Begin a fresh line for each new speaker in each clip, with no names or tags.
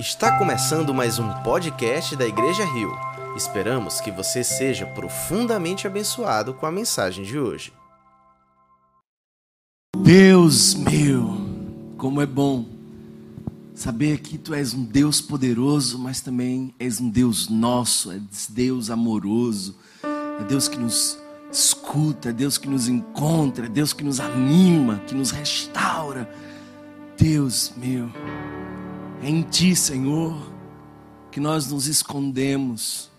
Está começando mais um podcast da Igreja Rio. Esperamos que você seja profundamente abençoado com a mensagem de hoje.
Deus meu, como é bom saber que tu és um Deus poderoso, mas também és um Deus nosso, és Deus amoroso, é Deus que nos escuta, é Deus que nos encontra, é Deus que nos anima, que nos restaura. Deus meu, é em Ti, Senhor, que nós nos escondemos.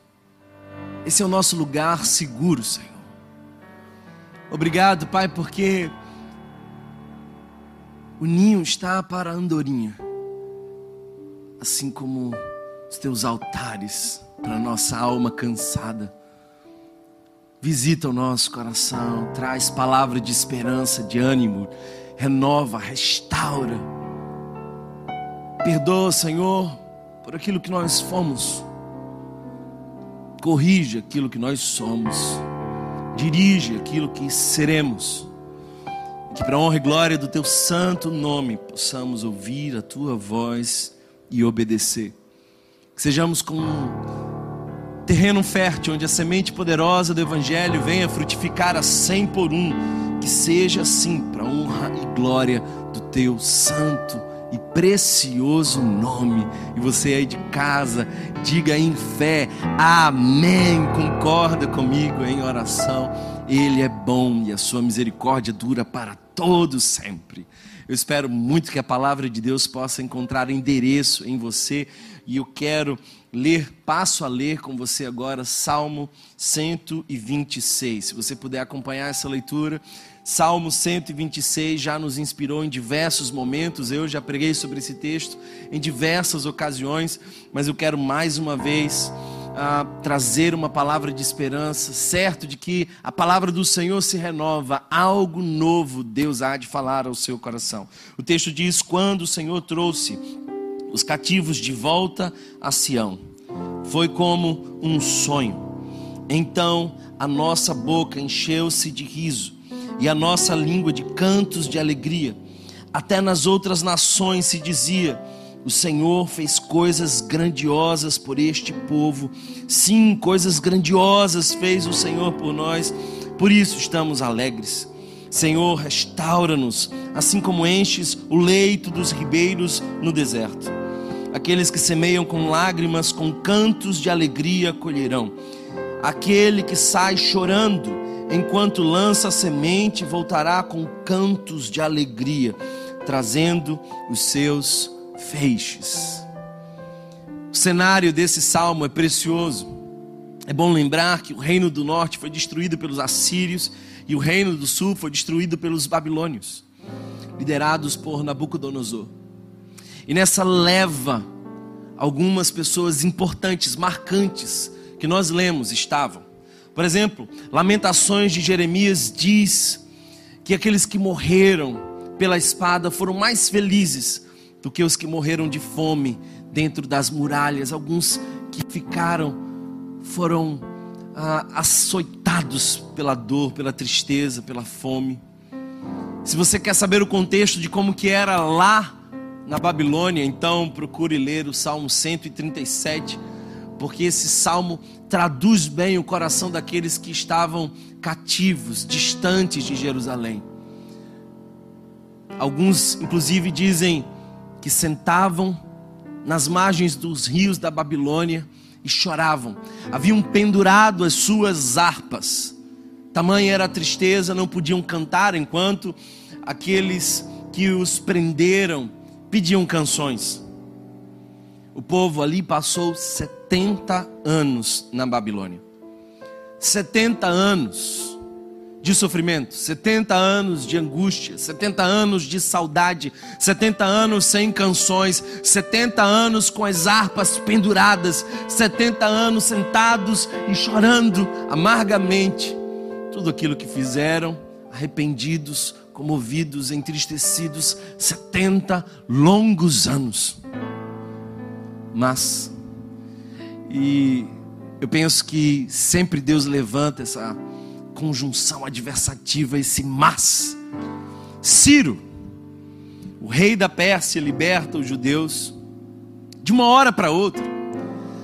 Esse é o nosso lugar seguro, Senhor. Obrigado, Pai, porque o ninho está para a andorinha, assim como os teus altares para a nossa alma cansada. Visita o nosso coração, traz palavra de esperança, de ânimo, renova, restaura. Perdoa, Senhor, por aquilo que nós fomos. Corrige aquilo que nós somos. Dirige aquilo que seremos. Que para honra e glória do teu santo nome possamos ouvir a tua voz e obedecer. Que sejamos como um terreno fértil onde a semente poderosa do evangelho venha frutificar a cem por um. Que seja assim para honra e glória do teu santo e precioso nome. E você aí de casa, diga em fé, Amém. Concorda comigo em oração. Ele é bom e a sua misericórdia dura para todos sempre. Eu espero muito que a palavra de Deus possa encontrar endereço em você e eu quero ler, passo a ler com você agora, Salmo 126. Se você puder acompanhar essa leitura, Salmo 126 já nos inspirou em diversos momentos. Eu já preguei sobre esse texto em diversas ocasiões, mas eu quero mais uma vez ah, trazer uma palavra de esperança, certo de que a palavra do Senhor se renova, algo novo Deus há de falar ao seu coração. O texto diz: Quando o Senhor trouxe os cativos de volta a Sião, foi como um sonho. Então a nossa boca encheu-se de riso e a nossa língua de cantos de alegria. Até nas outras nações se dizia: o Senhor fez coisas grandiosas por este povo. Sim, coisas grandiosas fez o Senhor por nós. Por isso estamos alegres. Senhor, restaura-nos, assim como enches o leito dos ribeiros no deserto. Aqueles que semeiam com lágrimas, com cantos de alegria colherão. Aquele que sai chorando, enquanto lança a semente, voltará com cantos de alegria, trazendo os seus feixes. O cenário desse salmo é precioso. É bom lembrar que o reino do norte foi destruído pelos assírios e o reino do sul foi destruído pelos babilônios, liderados por Nabucodonosor. E nessa leva, algumas pessoas importantes, marcantes, que nós lemos estavam. Por exemplo, Lamentações de Jeremias diz que aqueles que morreram pela espada foram mais felizes do que os que morreram de fome dentro das muralhas. Alguns que ficaram foram ah, açoitados pela dor, pela tristeza, pela fome. Se você quer saber o contexto de como que era lá na Babilônia, então procure ler o Salmo 137 porque esse salmo traduz bem o coração daqueles que estavam cativos, distantes de Jerusalém. Alguns, inclusive, dizem que sentavam nas margens dos rios da Babilônia e choravam. Haviam pendurado as suas harpas. Tamanha era a tristeza, não podiam cantar enquanto aqueles que os prenderam pediam canções. O povo ali passou 70 anos na Babilônia. 70 anos de sofrimento, 70 anos de angústia, 70 anos de saudade, 70 anos sem canções, 70 anos com as harpas penduradas, 70 anos sentados e chorando amargamente tudo aquilo que fizeram, arrependidos, comovidos, entristecidos, 70 longos anos. Mas, e eu penso que sempre Deus levanta essa conjunção adversativa, esse mas. Ciro, o rei da Pérsia, liberta os judeus de uma hora para outra,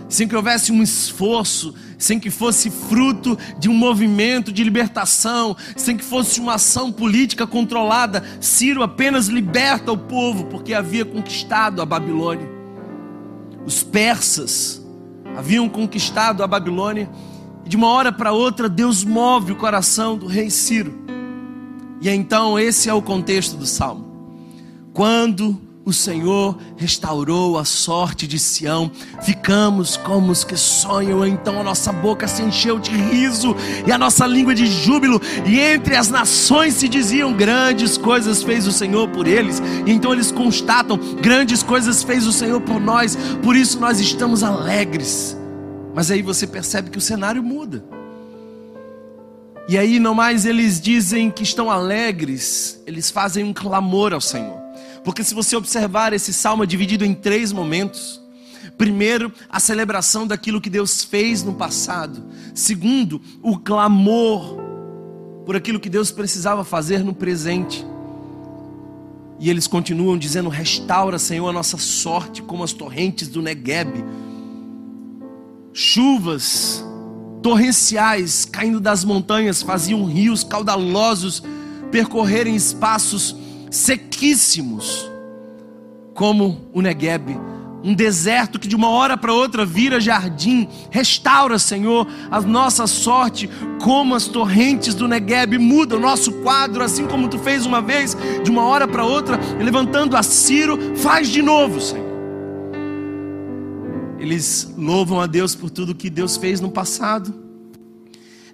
sem que houvesse um esforço, sem que fosse fruto de um movimento de libertação, sem que fosse uma ação política controlada. Ciro apenas liberta o povo porque havia conquistado a Babilônia. Os persas haviam conquistado a Babilônia e de uma hora para outra Deus move o coração do rei Ciro. E então esse é o contexto do salmo. Quando o Senhor restaurou a sorte de Sião. Ficamos como os que sonham, então a nossa boca se encheu de riso e a nossa língua de júbilo, e entre as nações se diziam: grandes coisas fez o Senhor por eles. E então eles constatam: grandes coisas fez o Senhor por nós, por isso nós estamos alegres. Mas aí você percebe que o cenário muda. E aí, não mais eles dizem que estão alegres, eles fazem um clamor ao Senhor. Porque se você observar esse salmo é dividido em três momentos. Primeiro, a celebração daquilo que Deus fez no passado. Segundo, o clamor por aquilo que Deus precisava fazer no presente. E eles continuam dizendo: Restaura, Senhor, a nossa sorte como as torrentes do Negueb. Chuvas torrenciais caindo das montanhas faziam rios caudalosos percorrerem espaços sequíssimos, como o Negueb, um deserto que de uma hora para outra vira jardim. Restaura, Senhor, a nossa sorte, como as torrentes do Negueb muda o nosso quadro, assim como tu fez uma vez, de uma hora para outra, levantando a Ciro, faz de novo, Senhor. Eles louvam a Deus por tudo que Deus fez no passado.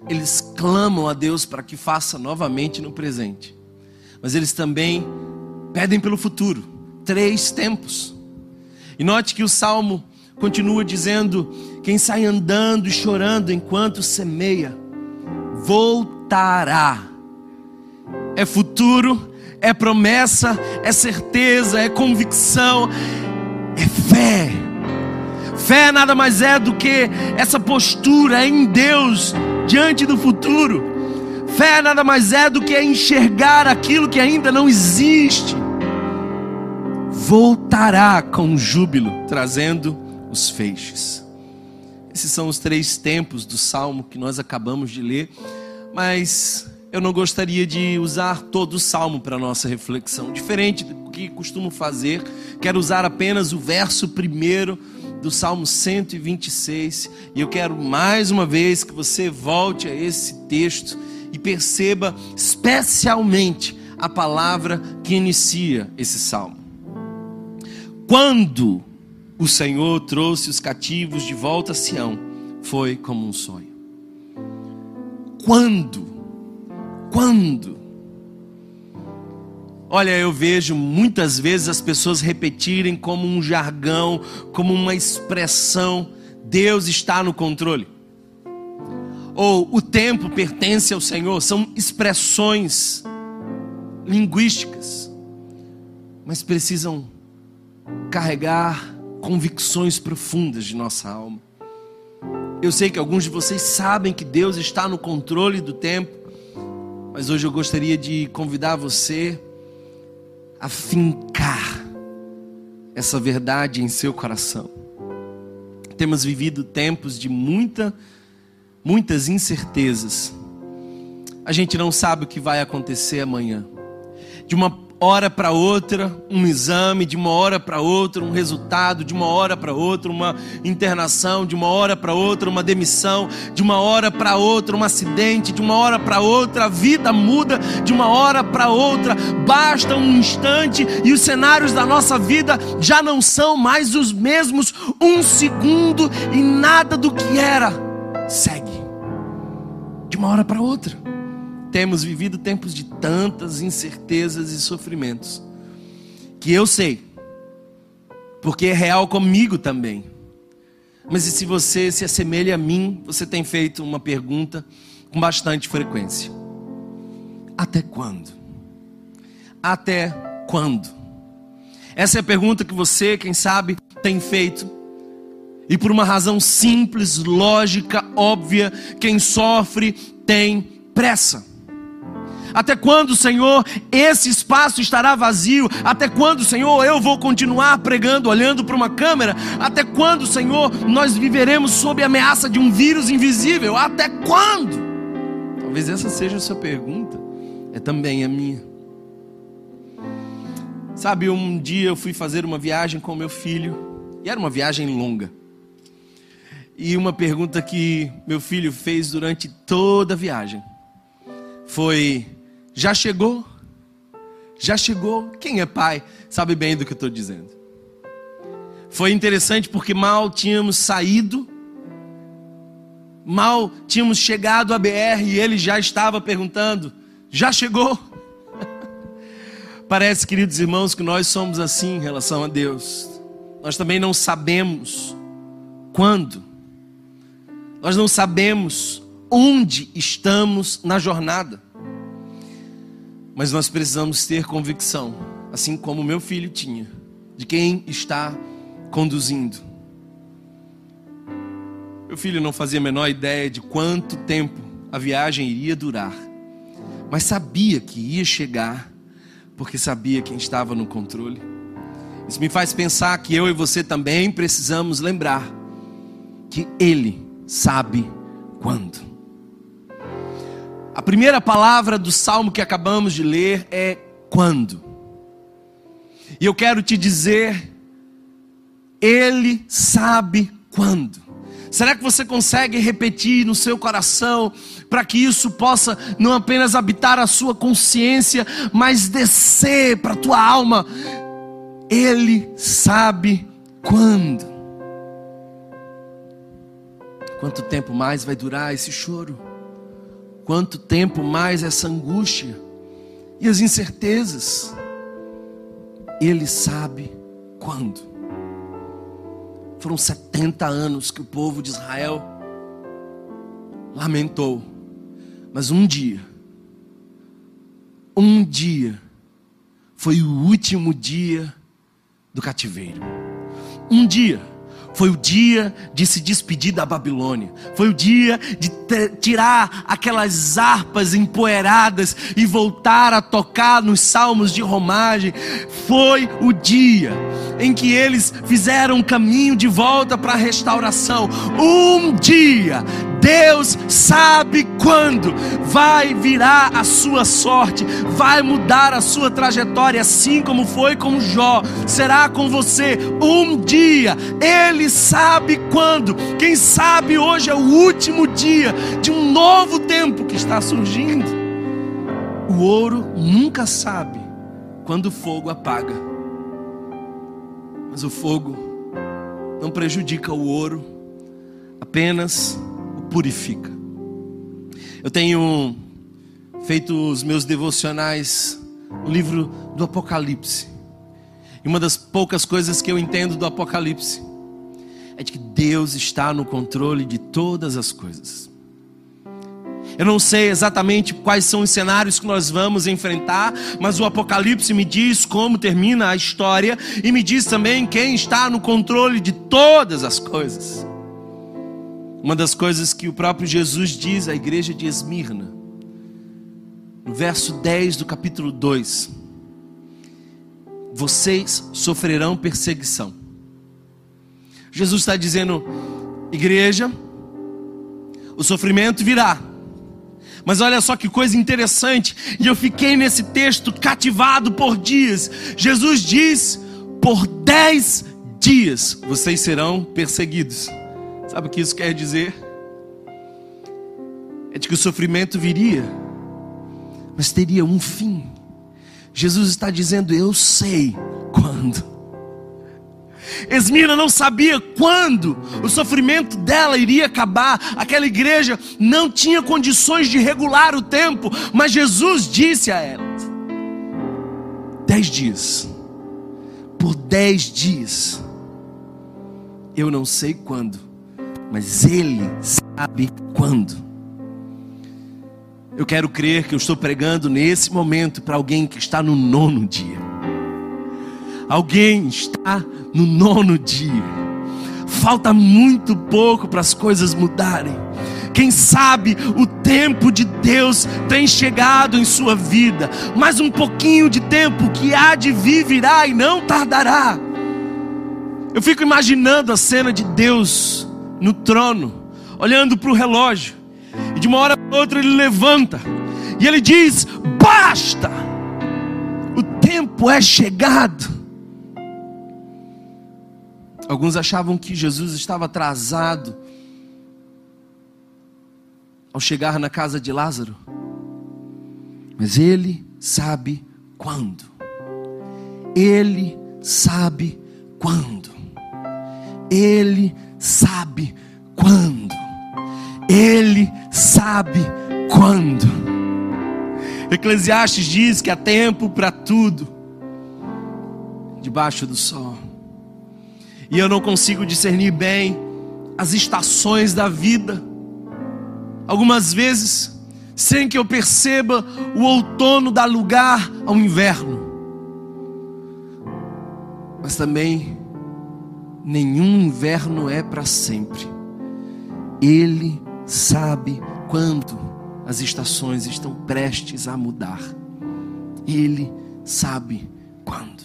Eles clamam a Deus para que faça novamente no presente mas eles também pedem pelo futuro três tempos. E note que o salmo continua dizendo: quem sai andando e chorando enquanto semeia, voltará. É futuro, é promessa, é certeza, é convicção, é fé. Fé nada mais é do que essa postura em Deus diante do futuro. Fé nada mais é do que enxergar aquilo que ainda não existe. Voltará com júbilo, trazendo os feixes. Esses são os três tempos do salmo que nós acabamos de ler, mas eu não gostaria de usar todo o salmo para nossa reflexão. Diferente do que costumo fazer, quero usar apenas o verso primeiro do Salmo 126, e eu quero mais uma vez que você volte a esse texto e perceba especialmente a palavra que inicia esse salmo. Quando o Senhor trouxe os cativos de volta a Sião, foi como um sonho. Quando? Quando? Olha, eu vejo muitas vezes as pessoas repetirem como um jargão, como uma expressão: Deus está no controle ou o tempo pertence ao Senhor, são expressões linguísticas, mas precisam carregar convicções profundas de nossa alma. Eu sei que alguns de vocês sabem que Deus está no controle do tempo, mas hoje eu gostaria de convidar você a fincar essa verdade em seu coração. Temos vivido tempos de muita muitas incertezas. A gente não sabe o que vai acontecer amanhã. De uma hora para outra, um exame, de uma hora para outra, um resultado, de uma hora para outra, uma internação, de uma hora para outra, uma demissão, de uma hora para outra, um acidente, de uma hora para outra, a vida muda de uma hora para outra. Basta um instante e os cenários da nossa vida já não são mais os mesmos. Um segundo e nada do que era segue de uma hora para outra. Temos vivido tempos de tantas incertezas e sofrimentos, que eu sei, porque é real comigo também. Mas e se você se assemelha a mim, você tem feito uma pergunta com bastante frequência: Até quando? Até quando? Essa é a pergunta que você, quem sabe, tem feito e por uma razão simples, lógica, óbvia, quem sofre tem pressa. Até quando, Senhor, esse espaço estará vazio? Até quando, Senhor, eu vou continuar pregando, olhando para uma câmera? Até quando, Senhor, nós viveremos sob a ameaça de um vírus invisível? Até quando? Talvez essa seja a sua pergunta, é também a minha. Sabe, um dia eu fui fazer uma viagem com meu filho, e era uma viagem longa. E uma pergunta que meu filho fez durante toda a viagem foi: Já chegou? Já chegou? Quem é pai sabe bem do que eu estou dizendo. Foi interessante porque mal tínhamos saído, mal tínhamos chegado à BR e ele já estava perguntando: Já chegou? Parece, queridos irmãos, que nós somos assim em relação a Deus. Nós também não sabemos quando, nós não sabemos onde estamos na jornada. Mas nós precisamos ter convicção, assim como meu filho tinha, de quem está conduzindo. Meu filho não fazia a menor ideia de quanto tempo a viagem iria durar, mas sabia que ia chegar, porque sabia quem estava no controle. Isso me faz pensar que eu e você também precisamos lembrar que Ele sabe quando. A primeira palavra do salmo que acabamos de ler é quando. E eu quero te dizer, Ele sabe quando. Será que você consegue repetir no seu coração, para que isso possa não apenas habitar a sua consciência, mas descer para a tua alma? Ele sabe quando. Quanto tempo mais vai durar esse choro? Quanto tempo mais essa angústia e as incertezas? Ele sabe quando. Foram 70 anos que o povo de Israel lamentou, mas um dia, um dia, foi o último dia do cativeiro. Um dia foi o dia de se despedir da Babilônia. Foi o dia de tirar aquelas harpas empoeiradas e voltar a tocar nos salmos de romagem. Foi o dia em que eles fizeram um caminho de volta para a restauração. Um dia Deus sabe quando vai virar a sua sorte, vai mudar a sua trajetória, assim como foi com Jó, será com você um dia, Ele sabe quando, quem sabe hoje é o último dia de um novo tempo que está surgindo. O ouro nunca sabe quando o fogo apaga, mas o fogo não prejudica o ouro, apenas purifica. Eu tenho feito os meus devocionais no livro do Apocalipse. E uma das poucas coisas que eu entendo do Apocalipse é de que Deus está no controle de todas as coisas. Eu não sei exatamente quais são os cenários que nós vamos enfrentar, mas o Apocalipse me diz como termina a história e me diz também quem está no controle de todas as coisas. Uma das coisas que o próprio Jesus diz à igreja de Esmirna, no verso 10 do capítulo 2: Vocês sofrerão perseguição. Jesus está dizendo, igreja, o sofrimento virá. Mas olha só que coisa interessante, e eu fiquei nesse texto cativado por dias. Jesus diz: por dez dias vocês serão perseguidos. Sabe o que isso quer dizer? É de que o sofrimento viria, mas teria um fim. Jesus está dizendo: Eu sei quando. Esmina não sabia quando o sofrimento dela iria acabar. Aquela igreja não tinha condições de regular o tempo, mas Jesus disse a ela: Dez dias, por dez dias, eu não sei quando, mas Ele sabe quando. Eu quero crer que eu estou pregando nesse momento para alguém que está no nono dia. Alguém está no nono dia. Falta muito pouco para as coisas mudarem. Quem sabe o tempo de Deus tem chegado em sua vida, mas um pouquinho de tempo que há de vir virá e não tardará. Eu fico imaginando a cena de Deus no trono, olhando para o relógio, e de uma hora para outra ele levanta e ele diz: Basta, o tempo é chegado. Alguns achavam que Jesus estava atrasado ao chegar na casa de Lázaro, mas ele sabe quando. Ele sabe quando. Ele sabe quando. Ele sabe quando. Eclesiastes diz que há tempo para tudo debaixo do sol. E eu não consigo discernir bem as estações da vida. Algumas vezes, sem que eu perceba, o outono dá lugar ao inverno. Mas também nenhum inverno é para sempre. Ele sabe quando as estações estão prestes a mudar. Ele sabe quando.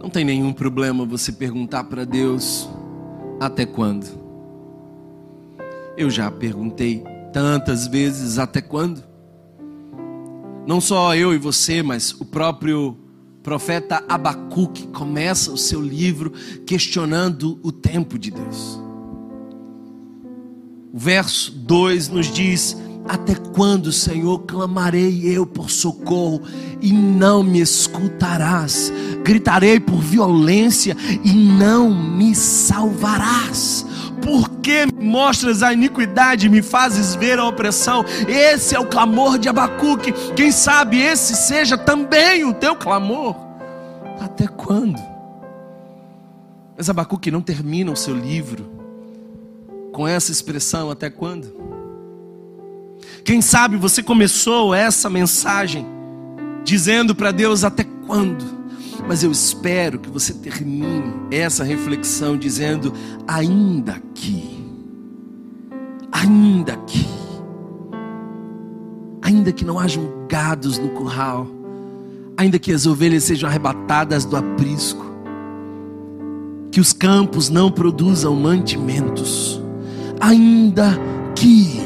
Não tem nenhum problema você perguntar para Deus até quando. Eu já perguntei tantas vezes até quando. Não só eu e você, mas o próprio profeta Abacuque começa o seu livro questionando o tempo de Deus. O verso 2 nos diz: Até quando, Senhor, clamarei eu por socorro e não me escutarás? Gritarei por violência e não me salvarás. Por que mostras a iniquidade me fazes ver a opressão? Esse é o clamor de Abacuque. Quem sabe esse seja também o teu clamor? Até quando? Mas Abacuque não termina o seu livro com essa expressão: até quando? Quem sabe você começou essa mensagem dizendo para Deus: até quando? Mas eu espero que você termine essa reflexão dizendo: ainda que, ainda que, ainda que não hajam gados no curral, ainda que as ovelhas sejam arrebatadas do aprisco, que os campos não produzam mantimentos, ainda que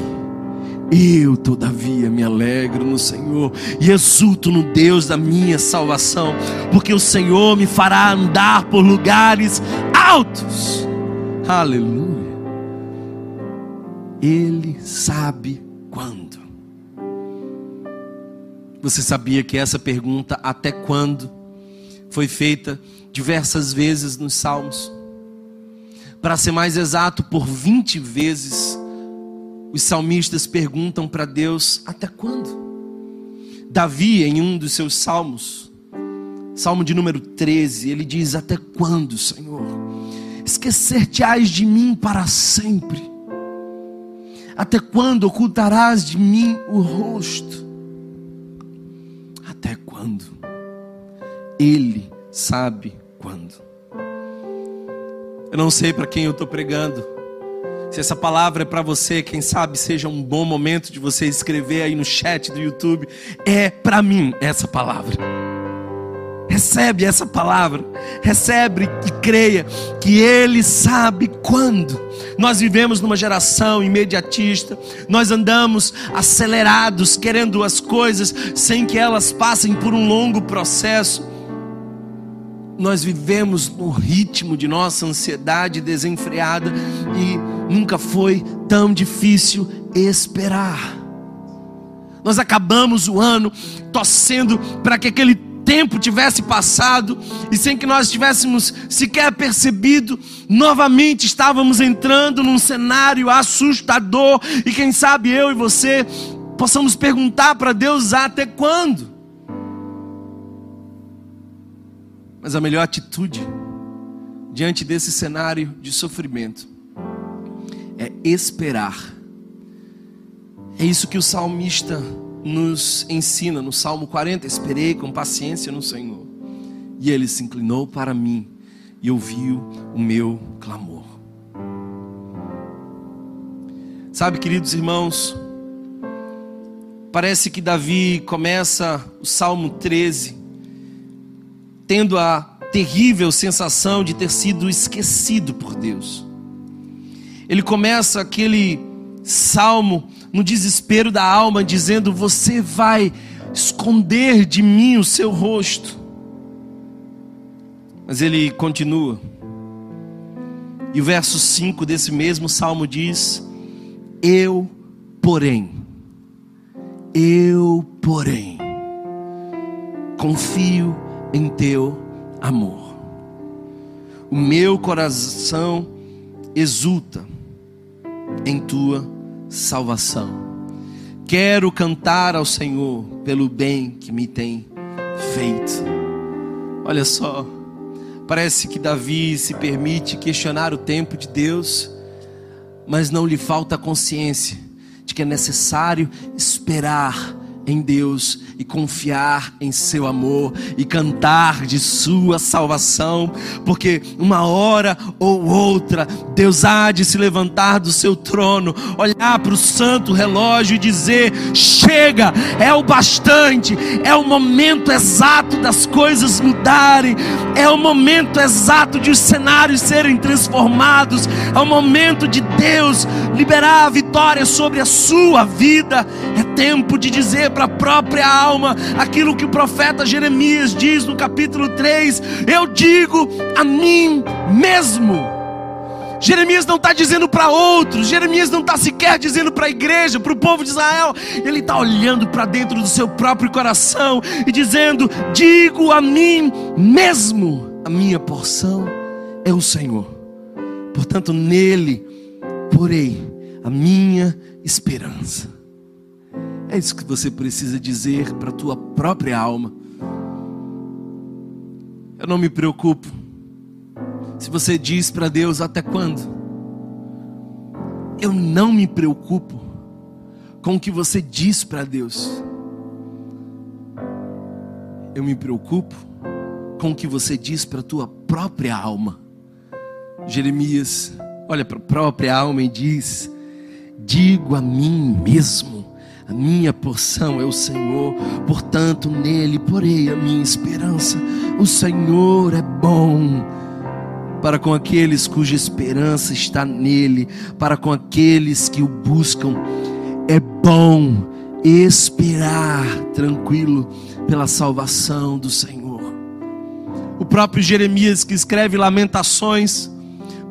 eu, todavia, me alegro no Senhor e exulto no Deus da minha salvação, porque o Senhor me fará andar por lugares altos. Aleluia. Ele sabe quando. Você sabia que essa pergunta, até quando, foi feita diversas vezes nos Salmos? Para ser mais exato, por 20 vezes os salmistas perguntam para Deus: até quando? Davi, em um dos seus salmos, salmo de número 13, ele diz: Até quando, Senhor? Esquecer-te-ás de mim para sempre? Até quando ocultarás de mim o rosto? Até quando? Ele sabe quando. Eu não sei para quem eu estou pregando. Se essa palavra é para você, quem sabe seja um bom momento de você escrever aí no chat do YouTube. É para mim essa palavra. Recebe essa palavra, recebe e creia que Ele sabe quando. Nós vivemos numa geração imediatista, nós andamos acelerados, querendo as coisas sem que elas passem por um longo processo. Nós vivemos no ritmo de nossa ansiedade desenfreada e nunca foi tão difícil esperar. Nós acabamos o ano torcendo para que aquele tempo tivesse passado e sem que nós tivéssemos sequer percebido, novamente estávamos entrando num cenário assustador e quem sabe eu e você possamos perguntar para Deus até quando. Mas a melhor atitude diante desse cenário de sofrimento é esperar. É isso que o salmista nos ensina no Salmo 40: Esperei com paciência no Senhor, e ele se inclinou para mim e ouviu o meu clamor. Sabe, queridos irmãos, parece que Davi começa o Salmo 13 tendo a terrível sensação de ter sido esquecido por Deus. Ele começa aquele salmo no desespero da alma, dizendo: Você vai esconder de mim o seu rosto. Mas ele continua. E o verso 5 desse mesmo salmo diz: Eu, porém, eu, porém, confio em teu amor. O meu coração exulta em tua salvação. Quero cantar ao Senhor pelo bem que me tem feito. Olha só, parece que Davi se permite questionar o tempo de Deus, mas não lhe falta consciência de que é necessário esperar em Deus e confiar em seu amor e cantar de sua salvação, porque uma hora ou outra Deus há de se levantar do seu trono, olhar para o santo relógio e dizer: chega, é o bastante, é o momento exato das coisas mudarem, é o momento exato de os cenários serem transformados, é o momento de Deus liberar a vitória sobre a sua vida, é tempo de dizer para a própria alma aquilo que o profeta Jeremias diz no capítulo 3: Eu digo a mim mesmo. Jeremias não está dizendo para outros, Jeremias não está sequer dizendo para a igreja, para o povo de Israel, ele está olhando para dentro do seu próprio coração e dizendo: Digo a mim mesmo, a minha porção é o Senhor, portanto, nele porei a minha esperança. É isso que você precisa dizer para a tua própria alma. Eu não me preocupo. Se você diz para Deus até quando? Eu não me preocupo com o que você diz para Deus. Eu me preocupo com o que você diz para a tua própria alma. Jeremias olha para a própria alma e diz: Digo a mim mesmo a minha porção é o Senhor, portanto nele porei a minha esperança. O Senhor é bom para com aqueles cuja esperança está nele, para com aqueles que o buscam. É bom esperar tranquilo pela salvação do Senhor. O próprio Jeremias que escreve Lamentações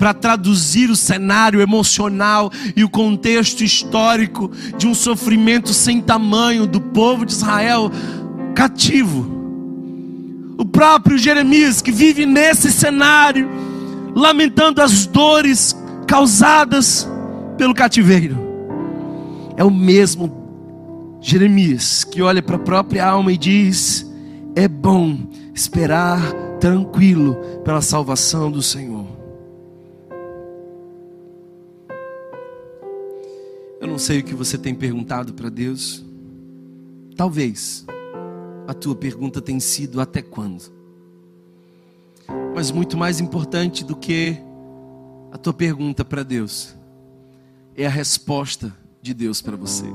para traduzir o cenário emocional e o contexto histórico de um sofrimento sem tamanho do povo de Israel cativo. O próprio Jeremias, que vive nesse cenário, lamentando as dores causadas pelo cativeiro, é o mesmo Jeremias que olha para a própria alma e diz: é bom esperar tranquilo pela salvação do Senhor. Não sei o que você tem perguntado para Deus. Talvez a tua pergunta tenha sido até quando? Mas muito mais importante do que a tua pergunta para Deus é a resposta de Deus para você.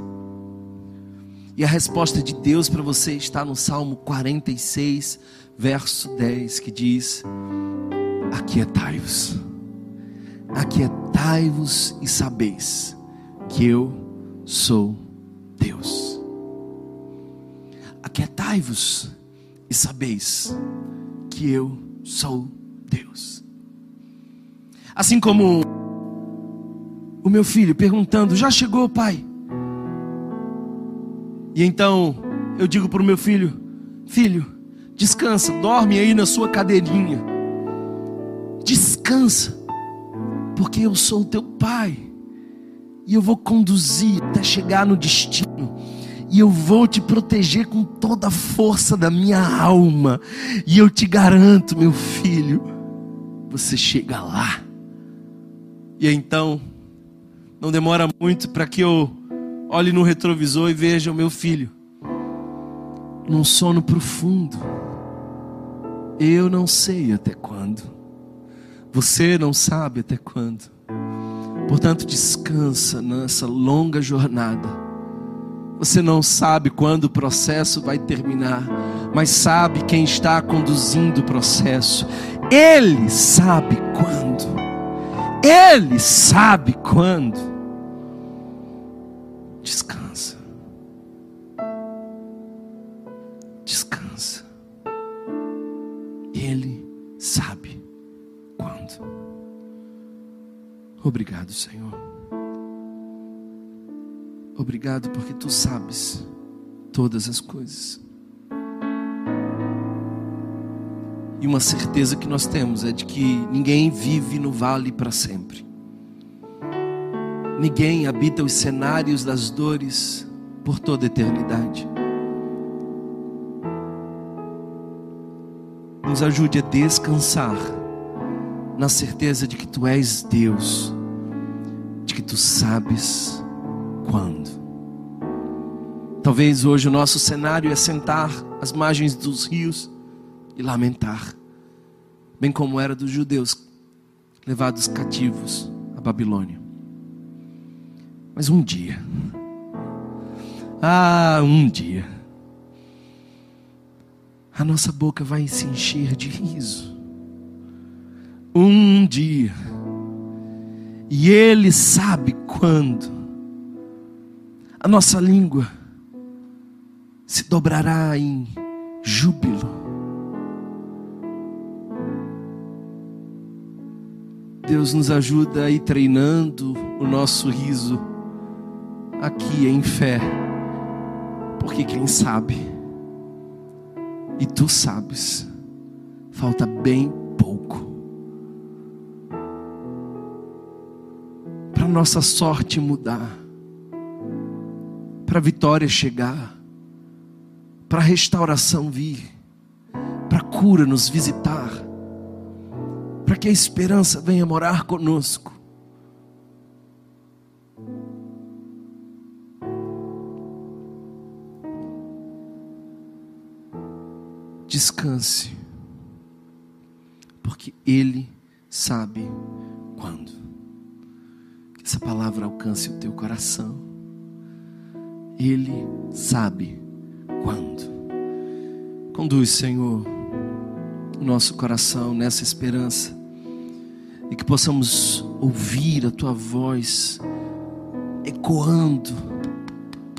E a resposta de Deus para você está no Salmo 46, verso 10, que diz: Aquietai-vos, aquietai-vos e sabeis que eu sou Deus. Aquietai-vos e sabeis que eu sou Deus. Assim como o meu filho perguntando: Já chegou, pai? E então eu digo para o meu filho: Filho, descansa, dorme aí na sua cadeirinha. Descansa, porque eu sou o teu pai e eu vou conduzir até chegar no destino. E eu vou te proteger com toda a força da minha alma. E eu te garanto, meu filho, você chega lá. E então, não demora muito para que eu olhe no retrovisor e veja o meu filho num sono profundo. Eu não sei até quando. Você não sabe até quando Portanto, descansa nessa longa jornada. Você não sabe quando o processo vai terminar, mas sabe quem está conduzindo o processo. Ele sabe quando. Ele sabe quando. Descansa. Obrigado, Senhor. Obrigado porque tu sabes todas as coisas. E uma certeza que nós temos é de que ninguém vive no vale para sempre. Ninguém habita os cenários das dores por toda a eternidade. Nos ajude a descansar na certeza de que tu és Deus, de que tu sabes quando. Talvez hoje o nosso cenário é sentar às margens dos rios e lamentar, bem como era dos judeus levados cativos à Babilônia. Mas um dia, ah, um dia, a nossa boca vai se encher de riso. Um dia, e Ele sabe quando, a nossa língua se dobrará em júbilo. Deus nos ajuda a ir treinando o nosso riso aqui em fé, porque quem sabe, e tu sabes, falta bem nossa sorte mudar, para a vitória chegar, para a restauração vir, para a cura nos visitar, para que a esperança venha morar conosco. descanse, porque Ele sabe quando. Essa palavra alcance o teu coração. Ele sabe quando. Conduz, Senhor, o nosso coração nessa esperança e que possamos ouvir a tua voz ecoando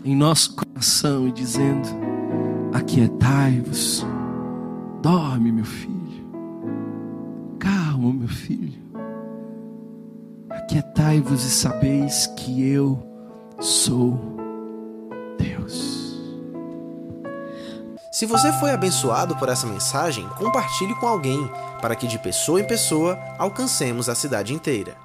em nosso coração e dizendo: Aquietai-vos Dorme, meu filho. Calma, meu filho. Aquietai-vos e sabeis que eu sou Deus.
Se você foi abençoado por essa mensagem, compartilhe com alguém, para que de pessoa em pessoa alcancemos a cidade inteira.